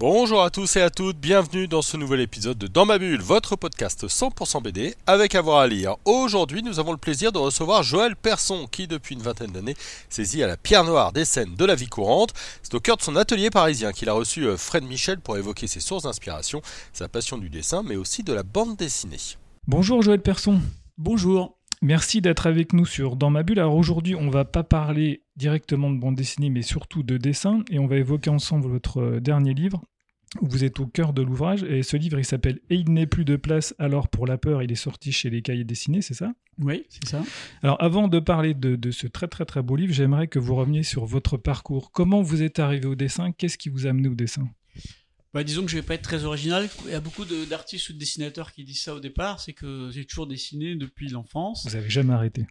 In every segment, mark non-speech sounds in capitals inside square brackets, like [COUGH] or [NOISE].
Bonjour à tous et à toutes, bienvenue dans ce nouvel épisode de Dans ma bulle, votre podcast 100% BD avec avoir à lire. Aujourd'hui, nous avons le plaisir de recevoir Joël Persson qui, depuis une vingtaine d'années, saisit à la pierre noire des scènes de la vie courante. C'est au cœur de son atelier parisien qu'il a reçu euh, Fred Michel pour évoquer ses sources d'inspiration, sa passion du dessin, mais aussi de la bande dessinée. Bonjour Joël Persson. Bonjour. Merci d'être avec nous sur Dans ma bulle. Alors aujourd'hui, on va pas parler directement de bande dessinée, mais surtout de dessin, et on va évoquer ensemble votre euh, dernier livre. Vous êtes au cœur de l'ouvrage, et ce livre, il s'appelle Et il n'est plus de place alors pour la peur. Il est sorti chez les Cahiers dessinés, c'est ça? Oui, c'est ça. Alors avant de parler de, de ce très très très beau livre, j'aimerais que vous reveniez sur votre parcours. Comment vous êtes arrivé au dessin? Qu'est-ce qui vous a amené au dessin? Bah, disons que je vais pas être très original. Il y a beaucoup de- d'artistes ou de dessinateurs qui disent ça au départ, c'est que j'ai toujours dessiné depuis l'enfance. Vous avez jamais arrêté.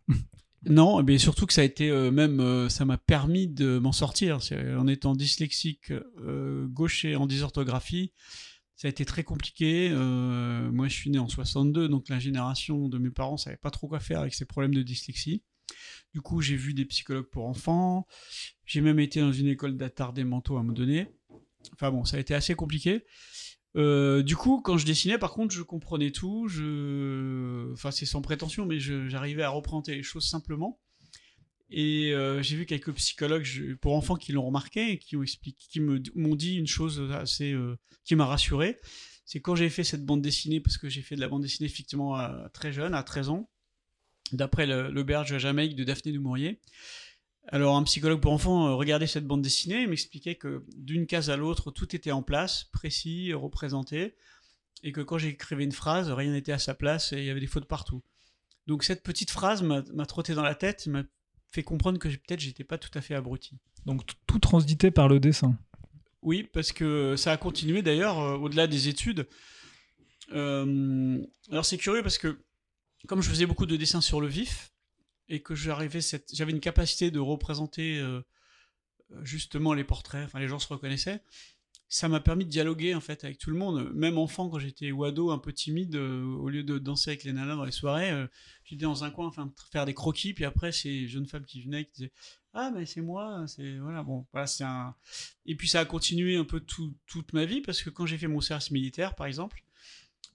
Non, mais surtout que ça a été euh, même, euh, ça m'a permis de m'en sortir. En étant dyslexique, euh, gaucher en dysorthographie, ça a été très compliqué. Moi, je suis né en 62, donc la génération de mes parents savait pas trop quoi faire avec ces problèmes de dyslexie. Du coup, j'ai vu des psychologues pour enfants. J'ai même été dans une école d'attardés mentaux à un moment donné. Enfin bon, ça a été assez compliqué. Euh, du coup, quand je dessinais, par contre, je comprenais tout. Je... Enfin, c'est sans prétention, mais j'arrivais à représenter les choses simplement. Et euh, j'ai vu quelques psychologues pour enfants qui l'ont remarqué et qui m'ont dit une chose assez, euh, qui m'a rassuré. C'est quand j'ai fait cette bande dessinée, parce que j'ai fait de la bande dessinée effectivement à- très jeune, à 13 ans, d'après l'auberge à Jamaïque de Daphné du Maurier. Alors un psychologue pour enfants euh, regardait cette bande dessinée et m'expliquait que d'une case à l'autre, tout était en place, précis, représenté, et que quand j'écrivais une phrase, rien n'était à sa place et il y avait des fautes partout. Donc cette petite phrase m'a trotté dans la tête, m'a fait comprendre que peut-être j'étais pas tout à fait abruti. Donc tout transité par le dessin. Oui, parce que ça a continué d'ailleurs euh, au-delà des études. Euh, alors c'est curieux parce que comme je faisais beaucoup de dessins sur le vif et que j'avais une capacité de représenter euh, justement les portraits, enfin les gens se reconnaissaient. Ça m'a permis de dialoguer en fait avec tout le monde. Même enfant, quand j'étais ado, un peu timide, euh, au lieu de danser avec les nanas dans les soirées, euh, j'étais dans un coin, enfin faire des croquis. Puis après, ces jeunes femmes qui venaient, qui disaient ah mais c'est moi, c'est voilà bon, voilà c'est un. Et puis ça a continué un peu tout- toute ma vie parce que quand j'ai fait mon service militaire, par exemple,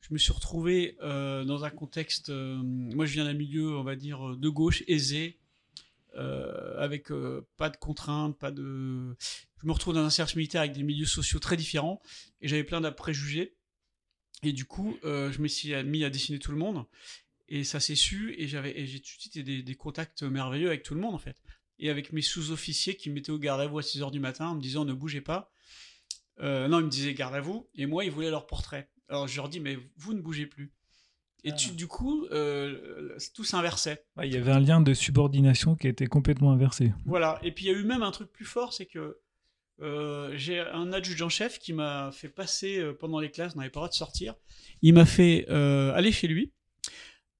je me suis retrouvé euh, dans un contexte. euh, moi, je viens d'un milieu, on va dire, de gauche, aisé, euh, avec euh, pas de contraintes, pas de. Je me retrouve dans un service militaire avec des milieux sociaux très différents et j'avais plein de préjugés. Et du coup, euh, je me suis mis à dessiner tout le monde et ça s'est su et j'ai tout de suite des, des contacts merveilleux avec tout le monde en fait. Et avec mes sous-officiers qui me mettaient au garde à vous à 6h du matin en me disant ne bougez pas. Euh, non, ils me disaient garde à vous et moi ils voulaient leur portrait. Alors je leur dis mais vous ne bougez plus. Et tu- du coup, euh, tout s'inversait. Ouais, Il y avait un lien de subordination qui était complètement inversé. Voilà. Et puis il y a eu même un truc plus fort, c'est que euh, j'ai un adjudant-chef qui m'a fait passer euh, pendant les classes, on n'avait pas le droit de sortir. Il m'a fait euh, aller chez lui.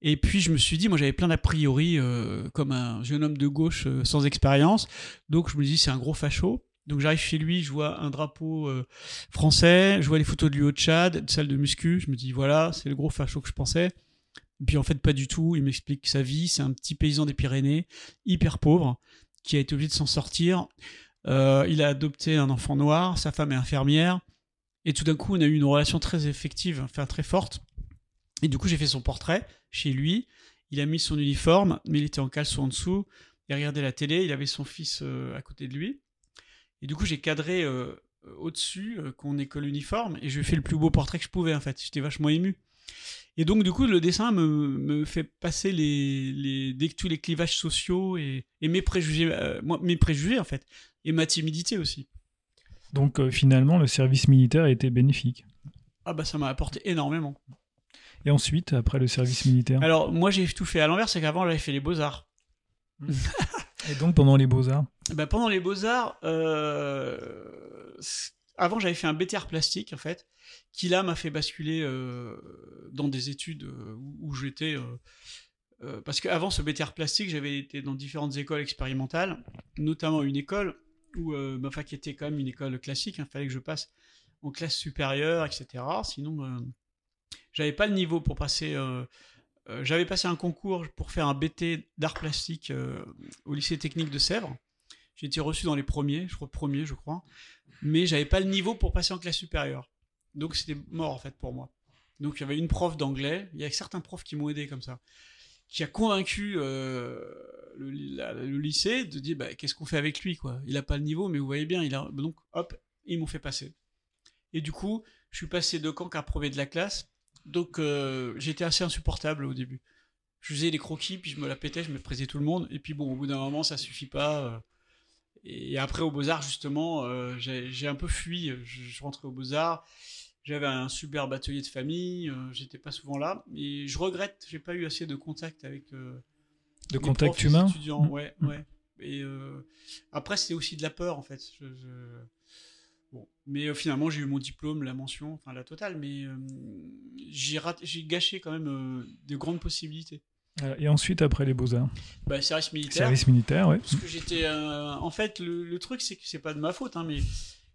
Et puis je me suis dit, moi j'avais plein d'a priori euh, comme un jeune homme de gauche euh, sans expérience. Donc je me dis, c'est un gros facho. Donc j'arrive chez lui, je vois un drapeau euh, français, je vois les photos de lui au Tchad, de salle de muscu. Je me dis, voilà, c'est le gros facho que je pensais. Puis en fait, pas du tout. Il m'explique sa vie. C'est un petit paysan des Pyrénées, hyper pauvre, qui a été obligé de s'en sortir. Euh, il a adopté un enfant noir, sa femme est infirmière. Et tout d'un coup, on a eu une relation très effective, enfin très forte. Et du coup, j'ai fait son portrait chez lui. Il a mis son uniforme, mais il était en caleçon en dessous. Il regardait la télé, il avait son fils euh, à côté de lui. Et du coup, j'ai cadré euh, au-dessus euh, qu'on ait que l'uniforme et je lui ai fait le plus beau portrait que je pouvais en fait. J'étais vachement ému. Et donc, du coup, le dessin me, me fait passer les, les, tous les clivages sociaux et, et mes préjugés, euh, moi, mes préjugés en fait, et ma timidité aussi. Donc euh, finalement, le service militaire a été bénéfique. Ah bah ça m'a apporté énormément. Et ensuite, après le service militaire? Alors moi j'ai tout fait à l'envers, c'est qu'avant j'avais fait les beaux-arts. [LAUGHS] Et donc pendant les beaux-arts Bah, pendant les beaux-arts, euh, avant j'avais fait un BTR plastique en fait, qui là m'a fait basculer euh, dans des études euh, où, où j'étais... parce qu'avant ce BTR plastique, j'avais été dans différentes écoles expérimentales, notamment une école où, ma fac était quand même une école classique. Il fallait que je passe en classe supérieure, etc. Sinon, j'avais pas le niveau pour passer. Euh, j'avais passé un concours pour faire un BT d'art plastique euh, au lycée technique de Sèvres. J'ai été reçu dans les premiers, je crois premier, je crois. Mais j'avais pas le niveau pour passer en classe supérieure. Donc c'était mort en fait pour moi. Donc il y avait une prof d'anglais, il y a certains profs qui m'ont aidé comme ça, qui a convaincu euh, le, lycée de dire bah, qu'est-ce qu'on fait avec lui quoi? Il a pas le niveau, mais vous voyez bien, il a donc hop, ils m'ont fait passer. Et du coup, je suis passé de camp qu'à premier de la classe. Donc euh, j'étais assez insupportable au début. Je faisais des croquis, puis je me la pétais, je me présais tout le monde. Et puis bon, au bout d'un moment, ça suffit pas. euh. Et après, au Beaux-Arts, justement, euh, j'ai un peu fui. Je, je rentrais au Beaux-Arts. J'avais un superbe atelier de famille. euh, J'étais pas souvent là. Et je regrette, j'ai pas eu assez de contact avec. euh, De contact humain étudiants. Mm. Ouais, ouais. Et après, c'était aussi de la peur, en fait. Je- je- Bon. Mais euh, finalement, j'ai eu mon diplôme, la mention, enfin la totale. Mais euh, j'ai raté- j'ai gâché quand même euh, de grandes possibilités. Voilà. Et ensuite, après les Beaux-Arts? Bah, service militaire. Service militaire, ouais. Parce que j'étais. euh, en fait, le, le truc, c'est que c'est pas de ma faute, hein, mais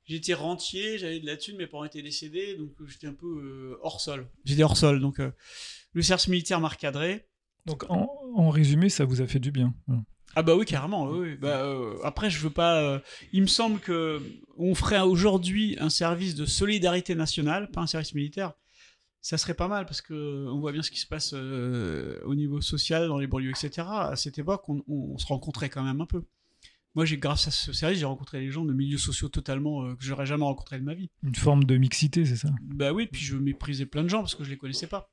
j'étais rentier, j'avais de la thune, mes parents étaient décédés, donc euh, j'étais un peu euh, hors sol. J'étais hors sol, donc euh, le service militaire m'a recadré. Donc, en, en résumé, ça vous a fait du bien. Voilà. Ah bah oui, carrément. Oui. Bah, euh, après, je veux pas. euh, il me semble que on ferait aujourd'hui un service de solidarité nationale, pas un service militaire. Ça serait pas mal parce que on voit bien ce qui se passe euh, au niveau social dans les banlieues, etc. À cette époque, on, on se rencontrait quand même un peu. Moi, j'ai grâce à ce service, j'ai rencontré des gens de milieux sociaux totalement euh, que j'aurais jamais rencontré de ma vie. Une forme de mixité, c'est ça? Bah oui, puis je méprisais plein de gens parce que je les connaissais pas.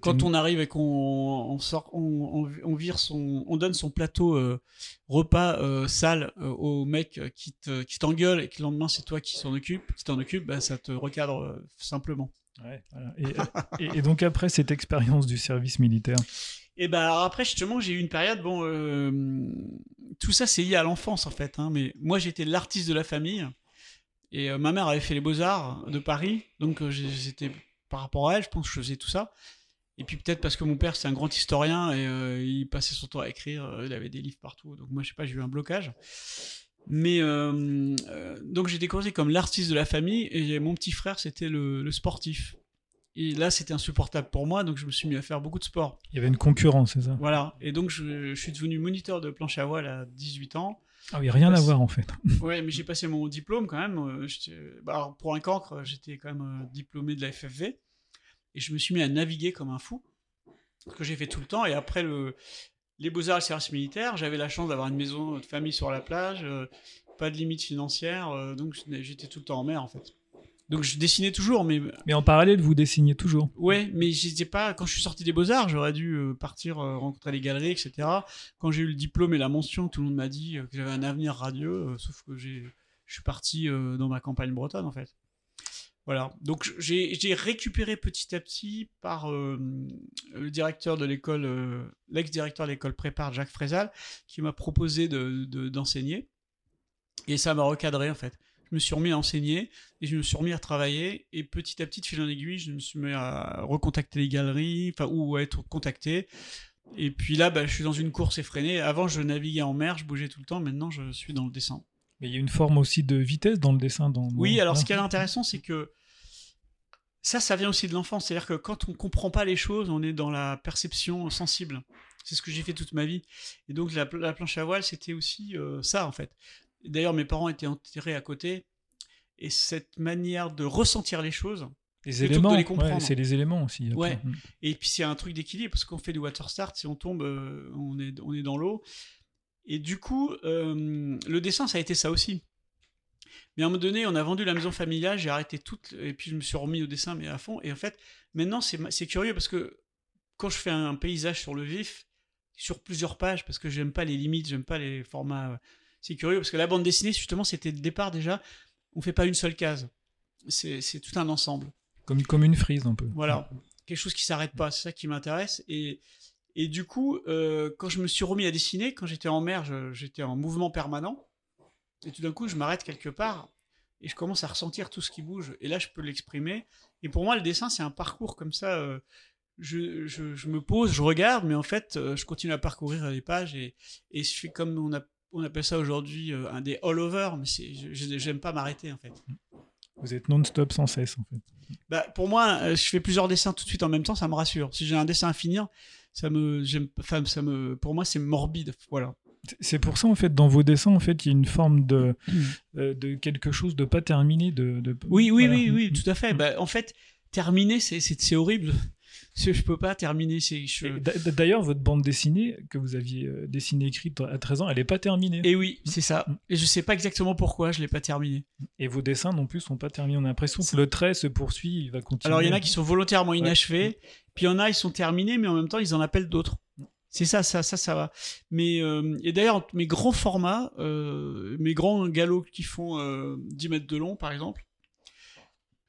Quand une- on arrive et qu'on on sort, on, on- on vire son, on donne son plateau euh, repas euh, sale euh, au mec qui te- qui t'engueule et que le lendemain c'est toi qui s'en occupe, qui t'en occupe, bah, ça te recadre simplement. Ouais, voilà. et, et- et donc, après cette expérience du service militaire, Et bah alors après justement j'ai eu une période bon tout ça c'est lié à l'enfance en fait hein, mais moi j'étais l'artiste de la famille et ma mère avait fait les beaux arts de Paris donc j'étais par rapport à elle je pense que je faisais tout ça. Et puis peut-être parce que mon père c'est un grand historien et euh, il passait son temps à écrire euh, il avait des livres partout. Donc moi je sais pas j'ai eu un blocage. Mais euh, donc j'ai découvert comme l'artiste de la famille et mon petit frère c'était le sportif et là c'était insupportable pour moi donc je me suis mis à faire beaucoup de sport il y avait une concurrence, c'est ça? Voilà, et donc je, je suis devenu moniteur de planche à voile à 18 ans. Ah oui, rien à voir en fait. [LAUGHS] Ouais, mais j'ai passé mon diplôme quand même. euh, bah, alors, pour un cancre, j'étais quand même euh, diplômé de la FFV. Et je me suis mis à naviguer comme un fou, ce que j'ai fait tout le temps. Et après le, les beaux-arts et le service militaire, j'avais la chance d'avoir une maison de famille sur la plage, euh, pas de limite financière, donc j'étais tout le temps en mer en fait. Donc je dessinais toujours, mais Mais en parallèle, vous dessinez toujours. Ouais, mais j'étais pas. Quand je suis sorti des Beaux-Arts, j'aurais dû euh, partir euh, rencontrer les galeries, etc. Quand j'ai eu le diplôme et la mention, tout le monde m'a dit euh, que j'avais un avenir radieux, sauf que j'ai, je suis parti dans ma campagne bretonne, en fait. Voilà. Donc j'ai, j'ai récupéré petit à petit par euh, le directeur de l'école, euh, l'ex-directeur de l'école prépare, Jacques Frézal, qui m'a proposé de, de- d'enseigner. Et ça m'a recadré, en fait je me suis remis à enseigner et je me suis remis à travailler. Et petit à petit de fil en aiguille je me suis mis à recontacter les galeries enfin ou à être contacté. Et puis là bah, je suis dans une course effrénée. Avant je naviguais en mer je bougeais tout le temps. Maintenant je suis dans le dessin. Mais il y a une forme aussi de vitesse dans le dessin. Dans, oui alors ce qui est intéressant c'est que ça ça vient aussi de l'enfance. C'est à dire que quand on comprend pas les choses on est dans la perception sensible. C'est ce que j'ai fait toute ma vie. Et donc la, la planche à voile c'était aussi euh, ça en fait. D'ailleurs, mes parents étaient enterrés à côté. Et cette manière de ressentir les choses, Les éléments, les comprendre. ouais, c'est les éléments aussi. après. Ouais. Mm. et puis c'est un truc d'équilibre, parce qu'on fait du water start, si on tombe, euh, on, est, on est dans l'eau. Et du coup, euh, le dessin, ça a été ça aussi. Mais à un moment donné, on a vendu la maison familiale, j'ai arrêté tout, et puis je me suis remis au dessin, mais à fond. Et en fait, maintenant, c'est curieux, parce que quand je fais un paysage sur le vif, sur plusieurs pages, parce que j'aime pas les limites, j'aime pas les formats... C'est curieux, parce que la bande dessinée, justement, c'était le départ déjà, on fait pas une seule case. C'est tout un ensemble. Comme, comme une frise un peu. Voilà, quelque chose qui s'arrête pas, c'est ça qui m'intéresse. Et, et du coup, euh, quand je me suis remis à dessiner, quand j'étais en mer, j'étais en mouvement permanent. Et tout d'un coup, je m'arrête quelque part et je commence à ressentir tout ce qui bouge. Et là, je peux l'exprimer. Et pour moi, le dessin, c'est un parcours comme ça. euh, je, je- je me pose, je regarde, mais en fait, euh, je continue à parcourir les pages et, et je fais comme on a on appelle ça aujourd'hui euh, un des all-over, mais je- j'aime pas m'arrêter en fait. Vous êtes non-stop sans cesse, en fait. Bah, pour moi, euh, je fais plusieurs dessins tout de suite en même temps, ça me rassure. Si j'ai un dessin à finir, ça me, enfin, ça me, pour moi, c'est morbide. Voilà. C'est- pour ça, en fait, dans vos dessins, en fait, il y a une forme de, euh, de quelque chose de pas terminé. De, de- Oui, oui, voilà. oui, oui, tout à fait. Bah, en fait, c'est, c'est horrible. Je peux pas terminer. Et d'a- D'ailleurs, votre bande dessinée que vous aviez euh, dessinée écrite à 13 ans, elle n'est pas terminée. Et oui, c'est ça. Mm. Et je sais pas exactement pourquoi je l'ai pas terminé. Et vos dessins non plus sont pas terminés. On a l'impression que le trait se poursuit, il va continuer. Alors, il y en a qui sont volontairement Ouais. inachevés, puis il y en a, ils sont terminés, mais en même temps, ils en appellent d'autres. C'est ça, ça, ça, ça va. Mais euh, et d'ailleurs, mes grands formats, euh, mes grands galops qui font euh, 10 mètres de long, par exemple.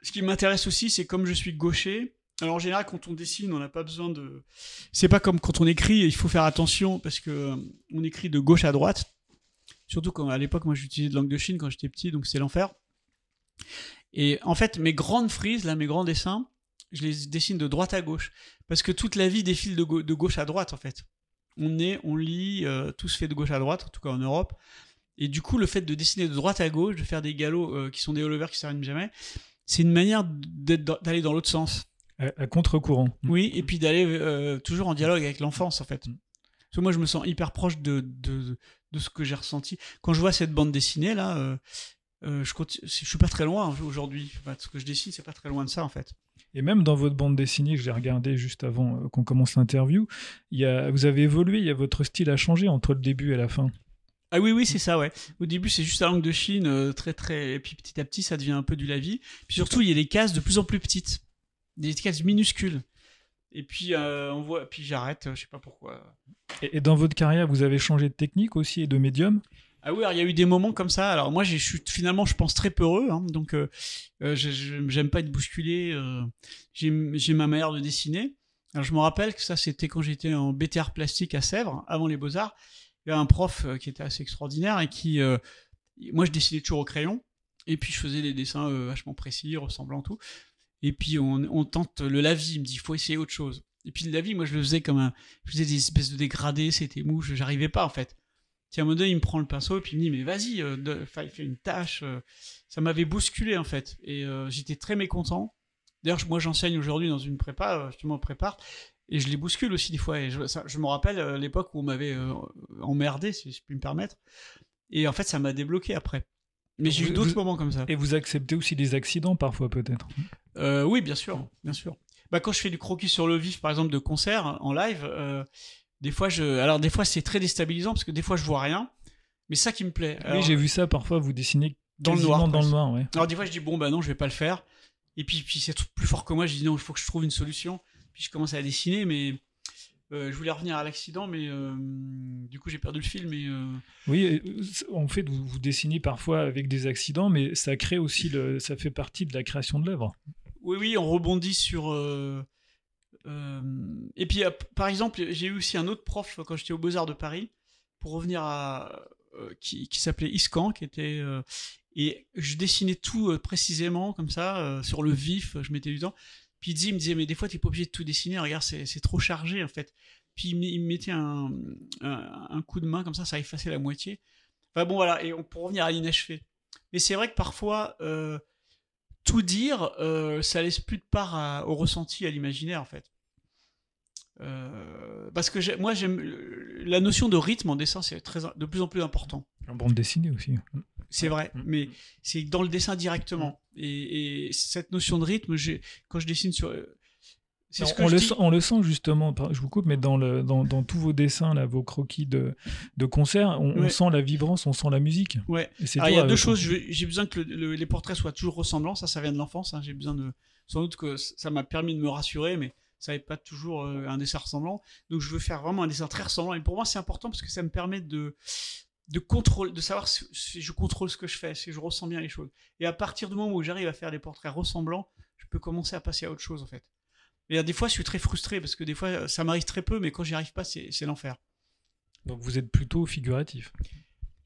Ce qui m'intéresse aussi, c'est comme je suis gaucher. Alors en général, quand on dessine, on n'a pas besoin de. C'est pas comme quand on écrit, il faut faire attention parce que euh, on écrit de gauche à droite. Surtout quand à l'époque, moi, j'utilisais de langue de Chine quand j'étais petit, donc c'est l'enfer. Et en fait, mes grandes frises, là, mes grands dessins, je les dessine de droite à gauche. Parce que toute la vie défile de, gau- de gauche à droite, en fait. On est, on lit, euh, tout se fait de gauche à droite, en tout cas en Europe. Et du coup, le fait de dessiner de droite à gauche, de faire des galops euh, qui sont des all-over qui s'arrêtent jamais, c'est une manière d'aller dans l'autre sens. À, à contre-courant. Oui, et puis d'aller euh, toujours en dialogue avec l'enfance, en fait. Parce que moi, je me sens hyper proche de, de, de ce que j'ai ressenti. Quand je vois cette bande dessinée, là, euh, euh, je, continue, je suis pas très loin hein, aujourd'hui. Enfin, ce que je dessine, c'est pas très loin de ça, en fait. Et même dans votre bande dessinée, je l'ai regardé juste avant qu'on commence l'interview, vous avez évolué, il y a votre style a changé entre le début et la fin. Ah oui, oui, c'est ça, ouais. Au début, c'est juste la langue de Chine, très, très. Et puis petit à petit, ça devient un peu du lavis. Puis surtout, il y a des cases de plus en plus petites. Des cases minuscules. Et puis, euh, on voit. Puis j'arrête, euh, je sais pas pourquoi. Et, et dans votre carrière, vous avez changé de technique aussi et de médium? Ah oui, alors il y a eu des moments comme ça. Alors moi, j'ai- je suis finalement, je pense très peureux. hein. donc, euh, euh, j'aime pas être bousculé. euh, j'ai ma manière de dessiner. Alors je me rappelle que ça, c'était quand j'étais en BTR plastique à Sèvres, avant les Beaux-Arts. Il y avait un prof qui était assez extraordinaire et qui. moi, je dessinais toujours au crayon. Et puis, je faisais des dessins vachement précis, ressemblants, tout. Et puis, on, on tente le lavis. Il me dit, il faut essayer autre chose. Et puis, le lavis, moi, je le faisais comme un. Je faisais des espèces de dégradés, c'était mou, je- j'arrivais pas, en fait. Puis à un moment donné, il me prend le pinceau et puis il me dit mais vas-y, euh, il fait une tâche. euh. ça m'avait bousculé en fait et euh, j'étais très mécontent. D'ailleurs, moi j'enseigne aujourd'hui dans une prépa, justement prépa, et je les bouscule aussi des fois. Et je, ça- je me rappelle l'époque où on m'avait emmerdé, si je puis me permettre. Et en fait, ça m'a débloqué après. Mais j'ai eu d'autres moments comme ça. Et vous acceptez aussi des accidents parfois peut-être. Euh, oui, bien sûr, bien sûr. Bah, quand je fais du croquis sur le vif, par exemple, de concert en live, euh, des fois, je, alors des fois c'est très déstabilisant parce que des fois je vois rien, mais ça qui me plaît. Alors, oui, j'ai vu ça parfois, vous dessinez Dans le noir, dans le presque. noir. Ouais. Alors des fois je dis bon bah non je vais pas le faire. Et puis, puis c'est plus fort que moi, je dis non il faut que je trouve une solution. Puis je commence à dessiner, mais euh, je voulais revenir à l'accident, mais euh, du coup j'ai perdu le fil. Mais euh, Oui, en fait, vous, vous dessinez parfois avec des accidents, mais ça crée aussi le, ça fait partie de la création de l'œuvre. Oui oui on rebondit sur. euh, euh, et puis euh, par exemple j'ai eu aussi un autre prof quand j'étais au Beaux Arts de Paris pour revenir à qui, s'appelait Iscan, qui était et je dessinais tout précisément comme ça sur le vif, je mettais du temps. Puis il me disait mais des fois t'es pas obligé de tout dessiner, regarde c'est trop chargé en fait. Puis il me, mettait un, un, coup de main comme ça, ça effaçait la moitié. Enfin bon voilà, et on, pour revenir à l'inachevé. Mais c'est vrai que parfois tout dire, euh, ça laisse plus de part à- au ressenti, à l'imaginaire en fait. Euh, parce que moi j'aime la notion de rythme en dessin, c'est très de plus en plus important. En bande dessinée aussi. C'est vrai, Mm. mais c'est dans le dessin directement. Et, et cette notion de rythme, quand je dessine sur, c'est on, le sent, on le sent justement, je vous coupe, mais dans, le, dans, dans tous vos dessins, là, vos croquis de, de concert, on, sent la vibrance, on sent la musique. Ouais. Il y a deux euh, choses. J'ai besoin que le- le- les portraits soient toujours ressemblants. Ça, ça vient de l'enfance. hein. J'ai besoin de. Sans doute que ça m'a permis de me rassurer, mais ça n'est pas toujours euh, un dessin ressemblant. Donc, je veux faire vraiment un dessin très ressemblant. Et pour moi, c'est important parce que ça me permet de de contrôle, de savoir si, si je contrôle ce que je fais, si je ressens bien les choses. Et à partir du moment où j'arrive à faire des portraits ressemblants, je peux commencer à passer à autre chose en fait. Et euh, des fois, je suis très frustré parce que des fois, ça m'arrive très peu, mais quand j'y arrive pas, c'est l'enfer. Donc vous êtes plutôt figuratif.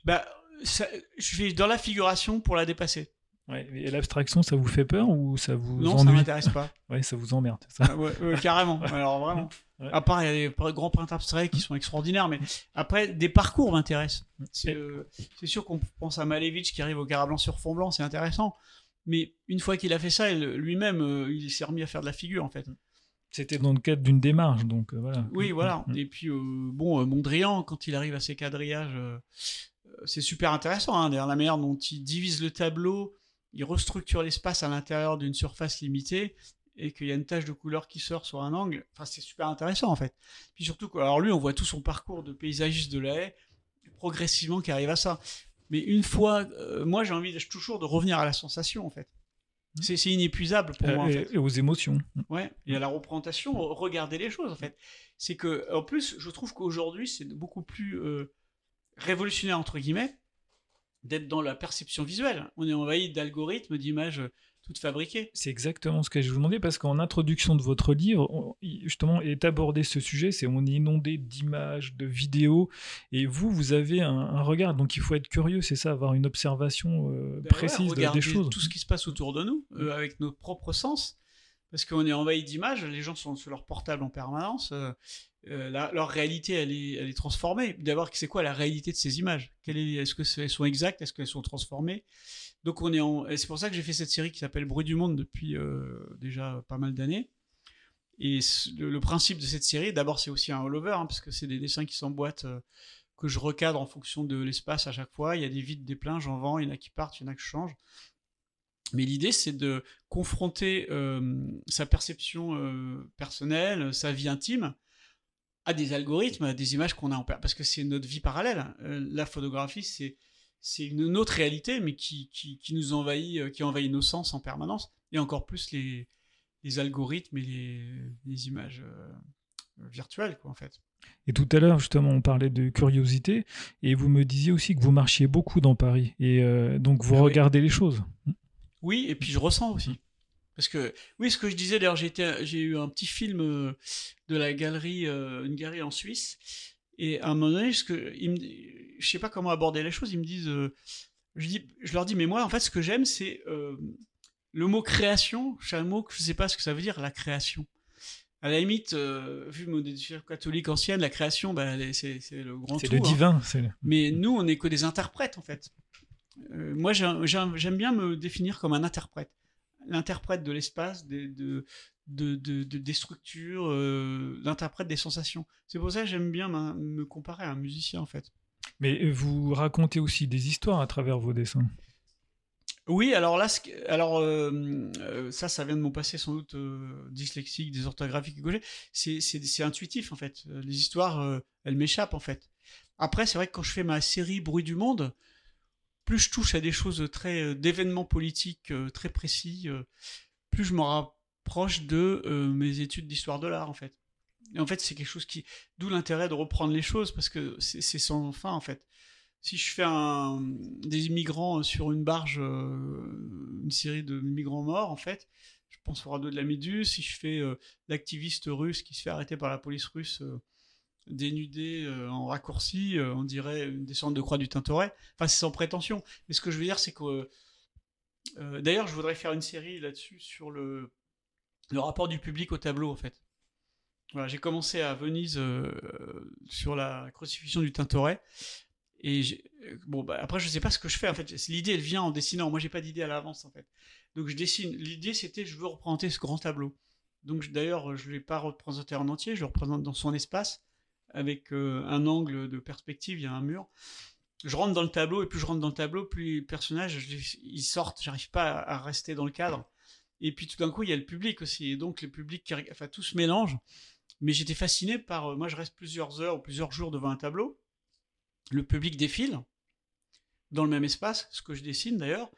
Bah, ça- je vais dans la figuration pour la dépasser. Ouais, et l'abstraction, ça vous fait peur ou ça vous Non, ça ennuie m'intéresse pas. [LAUGHS] Ouais, ça vous emmerde. Ça. Ah ouais, carrément. Alors vraiment. [LAUGHS] Ouais. À part, il y a des grands printemps abstraits qui sont extraordinaires, mais après, des parcours m'intéressent. C'est euh, c'est sûr qu'on pense à Malevich qui arrive au Garablanc sur fond blanc, c'est intéressant. Mais une fois qu'il a fait ça, lui-même, euh, il s'est remis à faire de la figure, en fait. C'était dans le cadre d'une démarche, donc euh, voilà. Oui, voilà. Mm. Et puis, euh, bon, euh, Mondrian, quand il arrive à ses quadrillages, c'est super intéressant. Hein, D'ailleurs, la manière dont il divise le tableau, il restructure l'espace à l'intérieur d'une surface limitée et qu'il y a une tache de couleur qui sort sur un angle. Enfin, c'est super intéressant, en fait. Puis surtout, alors lui, on voit tout son parcours de paysagiste de la haie, progressivement qui arrive à ça. Mais une fois, euh, moi, j'ai envie de- toujours de revenir à la sensation, en fait. C'est c'est inépuisable pour Euh, moi, en et, fait. et aux émotions. Ouais, et à la représentation, regarder les choses en fait. C'est que, en plus, je trouve qu'aujourd'hui, c'est beaucoup plus euh, révolutionnaire entre guillemets d'être dans la perception visuelle. On est envahi d'algorithmes, d'images toutes fabriquées. C'est exactement ce que je vous demandais parce qu'en introduction de votre livre, on- justement, est abordé ce sujet, c'est on est inondé d'images, de vidéos, et vous, vous avez un, un regard, donc il faut être curieux, c'est ça, avoir une observation euh, Ben précise ouais, de- regarder des choses. tout ce qui se passe autour de nous euh, avec nos propres sens. Parce qu'on est envahi d'images, les gens sont sur leur portable en permanence. euh, euh, la- leur réalité, elle est, elle est transformée. D'abord, c'est quoi la réalité de ces images? Quelle est, Est-ce qu'elles sont exactes? Est-ce qu'elles sont transformées? Donc, on est en. et C'est pour ça que j'ai fait cette série qui s'appelle Bruit du monde depuis euh, déjà pas mal d'années. Et le, principe de cette série, d'abord, c'est aussi un all-over, hein, parce que c'est des dessins qui s'emboîtent, euh, que je recadre en fonction de l'espace à chaque fois. Il y a des vides, des pleins, j'en vends, il y en a qui partent, il y en a que je change. Mais l'idée, c'est de confronter euh, sa perception personnelle, sa vie intime, à des algorithmes, à des images qu'on a en parce que c'est notre vie parallèle. La photographie, c'est c'est une autre réalité, mais qui, qui, qui nous envahit, euh, qui envahit nos sens en permanence, et encore plus les, les algorithmes et les, les images euh, virtuelles, quoi, en fait. Et tout à l'heure, justement, on parlait de curiosité, et vous me disiez aussi que vous marchiez beaucoup dans Paris, et euh, donc vous Ah oui. regardez les choses. Oui, et puis je ressens aussi. Parce que, oui, ce que je disais, d'ailleurs, j'ai eu un petit film de la galerie, euh, une galerie en Suisse, et à un moment donné, ce que, ils me, je sais pas comment aborder les choses, ils me disent, euh, je, dis, je leur dis, mais moi, en fait, ce que j'aime, c'est euh, le mot création, c'est un mot que je sais pas ce que ça veut dire, la création. À la limite, euh, vu mon éducation catholique ancienne, la création, bah, c'est le grand C'est le hein. divin. c'est le- Mais nous, on n'est que des interprètes, en fait. Moi, j'aime bien me définir comme un interprète. L'interprète de l'espace, de, de, de- de- des structures, euh, l'interprète des sensations. C'est pour ça que j'aime bien m'in- me comparer à un musicien, en fait. Mais euh, vous racontez aussi des histoires à travers vos dessins. Oui, alors là, que- alors euh, euh, ça, ça vient de mon passé sans doute euh, dyslexique, désorthographique et gaucher. C'est, c'est, intuitif en fait. Les histoires, elles m'échappent en fait. Après, c'est vrai que quand je fais ma série Bruit du monde, plus je touche à des choses très d'événements politiques très précis, plus je m'en rapproche de euh, mes études d'histoire de l'art en fait. Et en fait, c'est quelque chose qui, d'où l'intérêt de reprendre les choses parce que c'est, sans fin en fait si je fais un, des immigrants sur une barge, euh, une série de migrants morts, en fait, je pense au radeau de la Méduse. Si je fais euh, l'activiste russe qui se fait arrêter par la police russe, euh, dénudé euh, en raccourci, euh, on dirait une descente de croix du Tintoret. Enfin, c'est sans prétention. Mais ce que je veux dire, c'est que. euh, D'ailleurs, je voudrais faire une série là-dessus sur le, le rapport du public au tableau, en fait. Voilà, j'ai commencé à Venise euh, sur la crucifixion du Tintoret. Et euh, bon, bah, après, je sais pas ce que je fais en fait. L'idée, elle vient en dessinant. Moi, j'ai pas d'idée à l'avance en fait. Donc, je dessine. L'idée, c'était, je veux représenter ce grand tableau. Donc, d'ailleurs, je l'ai pas représenté en entier. Je le représente dans son espace avec euh, un angle de perspective. Il y a un mur. Je rentre dans le tableau et plus je rentre dans le tableau, plus les personnages je ils sortent. J'arrive pas à rester dans le cadre. Et puis tout d'un coup, il y a le public aussi. Et donc, le public, enfin, tout se mélange. Mais j'étais fasciné par. euh, moi, je reste plusieurs heures ou plusieurs jours devant un tableau le public défile dans le même espace, ce que je dessine d'ailleurs.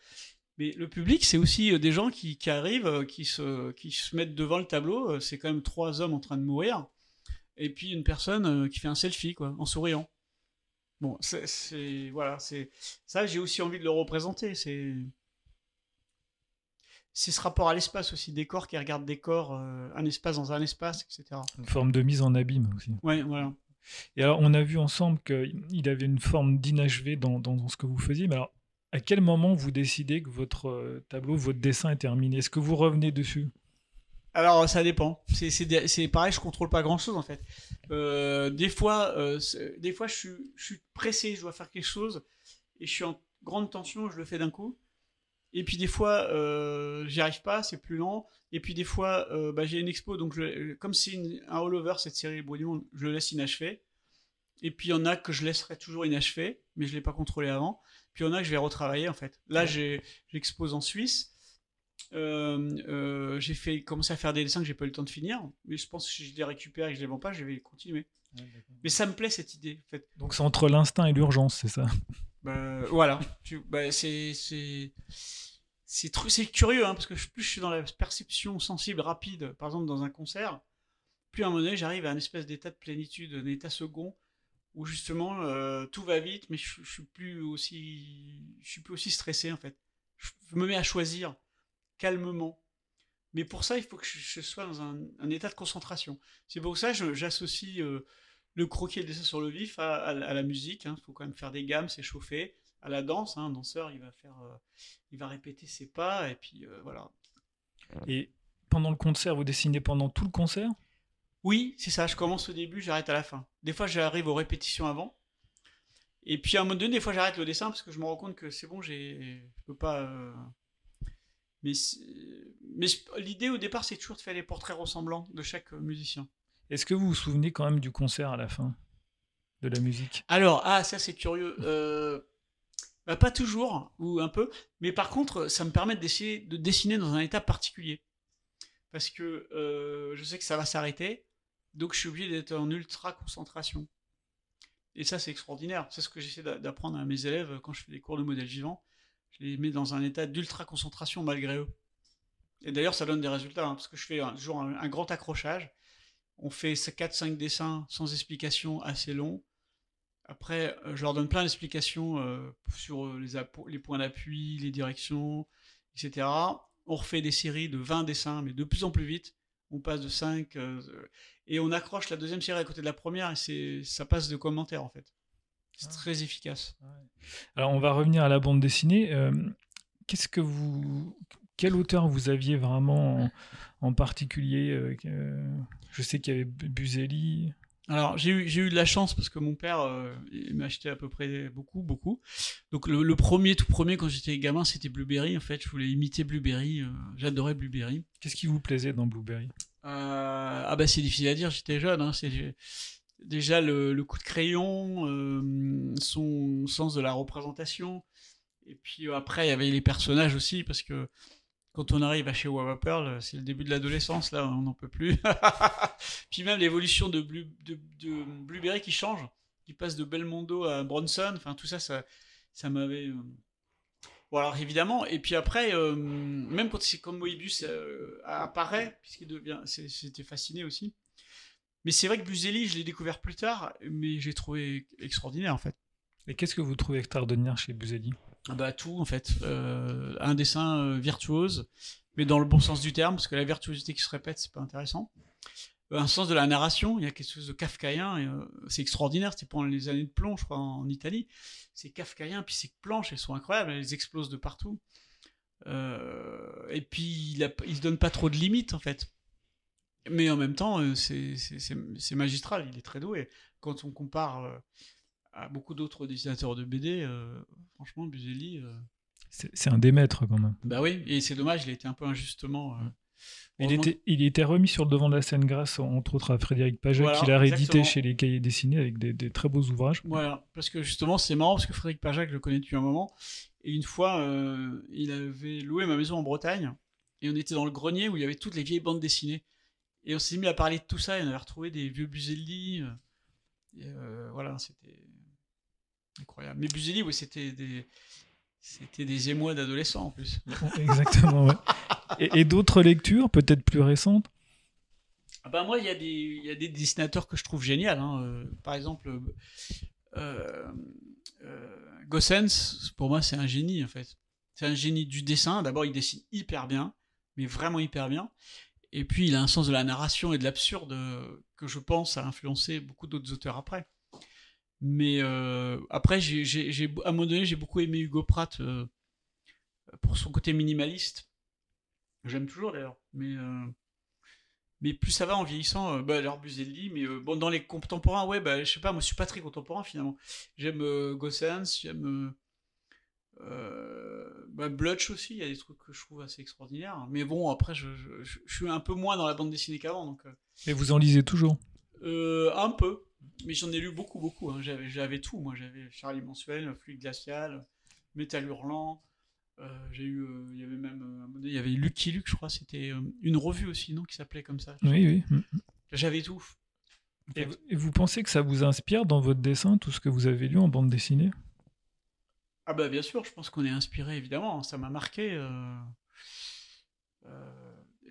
Mais le public, c'est aussi euh, des gens qui, qui arrivent, euh, qui se, qui se mettent devant le tableau. C'est quand même trois hommes en train de mourir. Et puis une personne qui fait un selfie, quoi, en souriant. Bon, c'est. Voilà, c'est. Ça, j'ai aussi envie de le représenter. C'est. C'est ce rapport à l'espace aussi, des corps qui regardent des corps, euh, un espace dans un espace, etc. Une forme de mise en abîme aussi. Ouais, voilà. Et alors, on a vu ensemble qu'il avait une forme d'inachevé dans, dans, dans ce que vous faisiez. Mais alors, à quel moment vous décidez que votre euh, tableau, votre dessin est terminé? Est-ce que vous revenez dessus? Alors ça dépend. C'est- pareil, je contrôle pas grand chose en fait. Euh, des fois, euh, des fois je suis, je suis pressé, je dois faire quelque chose et je suis en grande tension, je le fais d'un coup. Et puis des fois, euh, j'y arrive pas, c'est plus lent. Et puis des fois, euh, bah, j'ai une expo, donc je- comme c'est une- un all-over cette série Bois du Monde, je le laisse inachevé. Et puis il y en a que je laisserai toujours inachevé, mais je l'ai pas contrôlé avant. Puis il y en a que je vais retravailler en fait. Là, j'expose en Suisse. Euh, euh, j'ai fait commencé à faire des dessins que j'ai pas eu le temps de finir, mais je pense que si je les récupère et que je les vends pas, je vais continuer. Mais ça me plaît cette idée, en fait. Donc c'est entre l'instinct et l'urgence, c'est ça? Bah, voilà. Bah, c'est c'est curieux hein, parce que plus je suis dans la perception sensible rapide, par exemple dans un concert, plus à un moment donné j'arrive à un espèce d'état de plénitude, un état second où justement euh, tout va vite, mais je, je suis plus aussi je suis plus aussi stressé en fait. Je me mets à choisir calmement. Mais pour ça, il faut que je, sois dans un, état de concentration. C'est pour ça que j'associe euh, le croquis et le dessin sur le vif à, à- à la musique. Il faut quand même faire des gammes, s'échauffer. À la danse, hein, un danseur, il va faire, euh, il va répéter ses pas et puis euh, voilà. Et pendant le concert, vous dessinez pendant tout le concert? Oui, c'est ça. Je commence au début, j'arrête à la fin. Des fois, j'arrive aux répétitions avant. Et puis à un moment donné, des fois, j'arrête le dessin parce que je me rends compte que c'est bon, j'ai, je peux pas. euh, Mais, mais l'idée au départ, c'est toujours de faire les portraits ressemblants de chaque musicien. Est-ce que vous vous souvenez quand même du concert à la fin De la musique? Alors, ah, ça c'est curieux. Euh, bah, pas toujours, ou un peu, mais par contre, ça me permet d'essayer de dessiner dans un état particulier. Parce que euh, je sais que ça va s'arrêter, donc je suis obligé d'être en ultra concentration. Et ça, c'est extraordinaire. C'est ce que j'essaie d'a- d'apprendre à mes élèves quand je fais des cours de modèle vivant. Je les mets dans un état d'ultra concentration malgré eux. Et d'ailleurs, ça donne des résultats, hein, parce que je fais un- toujours un grand accrochage. On fait 4-5 dessins sans explication assez longs. Après, euh, je leur donne plein d'explications euh, sur euh, les, points d'appui, les directions, etc. On refait des séries de 20 dessins, mais de plus en plus vite. On passe de 5 euh, et on accroche la deuxième série à côté de la première et ça passe de commentaires en fait. C'est Ah. très efficace. Alors on va revenir à la bande dessinée. Euh, Qu'est-ce que vous, quel auteur vous aviez vraiment en, en particulier Je sais qu'il y avait Bu- Buzelli. Alors j'ai eu, j'ai eu de la chance parce que mon père euh, m'a acheté à peu près beaucoup, beaucoup. Donc le, le premier, tout premier quand j'étais gamin, c'était Blueberry en fait. Je voulais imiter Blueberry. euh, J'adorais Blueberry. Qu'est-ce qui vous plaisait dans Blueberry? Euh, ah bah c'est difficile à dire, j'étais jeune. Hein, c'est déjà le, le coup de crayon, euh, son sens de la représentation. Et puis après, il y avait les personnages aussi, parce que quand on arrive à chez Wawa Pearl, c'est le début de l'adolescence, là, on n'en peut plus. [LAUGHS] puis même l'évolution de, Blue- de, de Blueberry qui change, qui passe de Belmondo à Bronson, enfin tout ça, ça, ça m'avait... euh, Bon alors évidemment, et puis après, euh, même quand c'est comme Moebius euh, apparaît, puisqu'il devient, j'étais fasciné aussi. Mais c'est vrai que Buzelli, je l'ai découvert plus tard, mais j'ai trouvé extraordinaire en fait. Et qu'est-ce que vous trouvez extraordinaire chez Buzelli? Bah tout en fait, Euh, un dessin euh, virtuose, mais dans le bon sens du terme, parce que la virtuosité qui se répète, c'est pas intéressant. Euh, un sens de la narration, il y a quelque chose de kafkaïen, c'est extraordinaire, c'était pendant les années de plomb, je crois, en Italie. C'est kafkaïen, puis ces planches, elles sont incroyables, elles explosent de partout. Et puis il, a, il se donne pas trop de limites en fait. Mais en même temps, c'est- c'est c'est- c'est magistral, il est très doué. Quand on compare à beaucoup d'autres dessinateurs de BD, euh, franchement, Buzelli, euh, C'est un des maîtres quand même. bah oui, et c'est dommage, il a été un peu injustement. euh, Il était, il était remis sur le devant de la scène grâce entre autres à Frédéric Paget Voilà, qui l'a réédité chez les cahiers dessinés avec des, des très beaux ouvrages. Voilà, parce que justement, c'est marrant parce que Frédéric Pajac, je le connais depuis un moment. Et une fois, euh, il avait loué ma maison en Bretagne. Et on était dans le grenier où il y avait toutes les vieilles bandes dessinées. Et on s'est mis à parler de tout ça. Et on avait retrouvé des vieux Buzelli. euh, voilà, c'était incroyable. Mais Buzelli, oui, c'était des. C'était des émois d'adolescents en plus. [LAUGHS] Exactement, ouais. Et, et d'autres lectures, peut-être plus récentes? Ah bah moi, il y, a des- il y a des dessinateurs que je trouve géniaux. hein. Euh, par exemple, euh, euh, Gossens, pour moi, c'est un génie en fait. C'est un génie du dessin. D'abord, il dessine hyper bien, mais vraiment hyper bien. Et puis, il a un sens de la narration et de l'absurde euh, que je pense a influencé beaucoup d'autres auteurs après. Mais euh, après, j'ai, j'ai- j'ai- à un moment donné, j'ai beaucoup aimé Hugo Pratt euh, pour son côté minimaliste. J'aime toujours d'ailleurs, mais euh, Mais plus ça va en vieillissant, bah, l'Arbuzelli, mais bon, dans les contemporains, ouais, bah, je sais pas, moi je suis pas très contemporain finalement. J'aime Gossens, j'aime bah, Blutch aussi, il y a des trucs que je trouve assez extraordinaires. Mais bon, après, je, je- je- suis un peu moins dans la bande dessinée qu'avant, donc Et vous en lisez toujours? Un peu. Mais j'en ai lu beaucoup, beaucoup. hein. J'avais, tout, moi. J'avais Charlie Mensuel, Fluide Glacial, Métal Hurlant. Euh, j'ai eu, euh, il y avait même, euh, il y avait Lucky Luke, je crois, c'était une revue aussi, non, qui s'appelait comme ça. Oui, oui. Mm. J'avais tout. Et, vous- et vous pensez que ça vous inspire dans votre dessin, tout ce que vous avez lu en bande dessinée? Ah bah bien sûr, je pense qu'on est inspiré évidemment, ça m'a marqué. euh,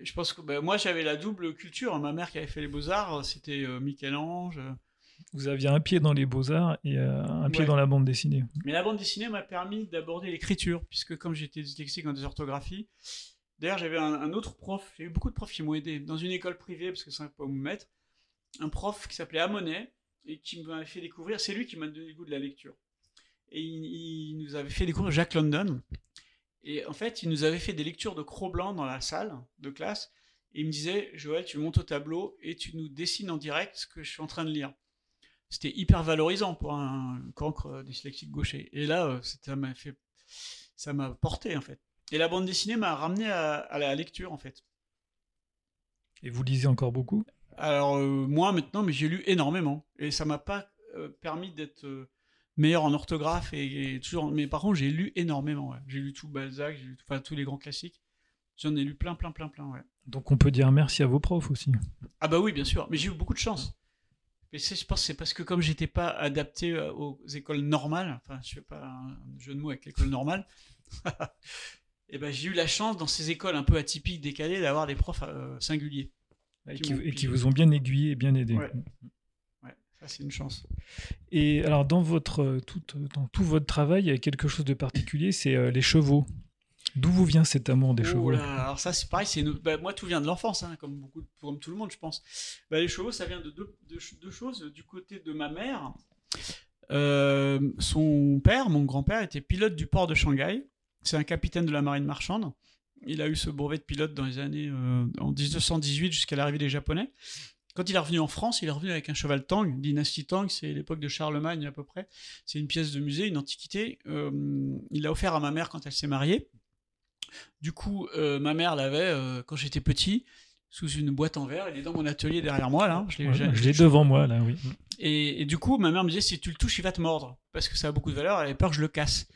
je pense que bah, moi j'avais la double culture. Ma mère qui avait fait les beaux arts, c'était euh, Michel-Ange. Vous aviez un pied dans les beaux-arts et euh, un pied Ouais. dans la bande dessinée. Mais la bande dessinée m'a permis d'aborder l'écriture, puisque comme j'étais dyslexique en désorthographie, d'ailleurs j'avais un, un autre prof, j'ai eu beaucoup de profs qui m'ont aidé, dans une école privée, parce que ça ne pas où me mettre, un prof qui s'appelait Amonet, et qui m'avait fait découvrir, c'est lui qui m'a donné le goût de la lecture. Et il, il nous avait fait découvrir Jacques London, et en fait il nous avait fait des lectures de Cro-Blanc dans la salle de classe, et il me disait, Joël, tu montes au tableau et tu nous dessines en direct ce que je suis en train de lire c'était hyper valorisant pour un cancre dyslexique gaucher. Et là, euh, ça m'a fait, ça m'a porté en fait. Et la bande dessinée m'a ramené à, à la lecture en fait. Et vous lisez encore beaucoup? Alors euh, moi maintenant, mais j'ai lu énormément et ça m'a pas euh, permis d'être euh, meilleur en orthographe et, et toujours. Mais par contre, j'ai lu énormément. ouais. J'ai lu tout Balzac, j'ai lu tout- enfin tous les grands classiques. J'en ai lu plein, plein, plein, plein. Ouais. Donc on peut dire merci à vos profs aussi. Ah bah oui, bien sûr. Mais j'ai eu beaucoup de chance. Mais je pense que c'est parce que comme j'étais pas adapté euh, aux écoles normales, enfin je fais pas un jeu de mots avec l'école normale, [LAUGHS] et ben j'ai eu la chance dans ces écoles un peu atypiques, décalées, d'avoir des profs euh, singuliers. Et Qui et vous ont bien aiguillé et bien aidé. Ouais. Ouais, ça c'est une chance. Et alors dans votre euh, tout, dans tout votre travail, il y a quelque chose de particulier, c'est euh, les chevaux. D'où vous vient cet amour des Oh chevaux là, alors ça c'est pareil, c'est une- bah, moi tout vient de l'enfance, hein, comme beaucoup, comme tout le monde je pense. Bah, les chevaux, ça vient de deux choses. Du côté de ma mère, euh, son père, mon grand-père, était pilote du port de Shanghai. C'est un capitaine de la marine marchande. Il a eu ce brevet de pilote dans les années euh, en 1918 jusqu'à l'arrivée des Japonais. Quand il est revenu en France, il est revenu avec un cheval Tang, dynastie Tang, c'est l'époque de Charlemagne à peu près. C'est une pièce de musée, une antiquité. Euh, il l'a offert à ma mère quand elle s'est mariée. Du coup, euh, ma mère l'avait euh, quand j'étais petit, sous une boîte en verre. Il est dans mon atelier derrière moi, là. Je l'ai- Ouais, devant moi là, oui. et, et du coup, ma mère me disait si tu le touches, il va te mordre parce que ça a beaucoup de valeur. Elle avait peur que je le casse.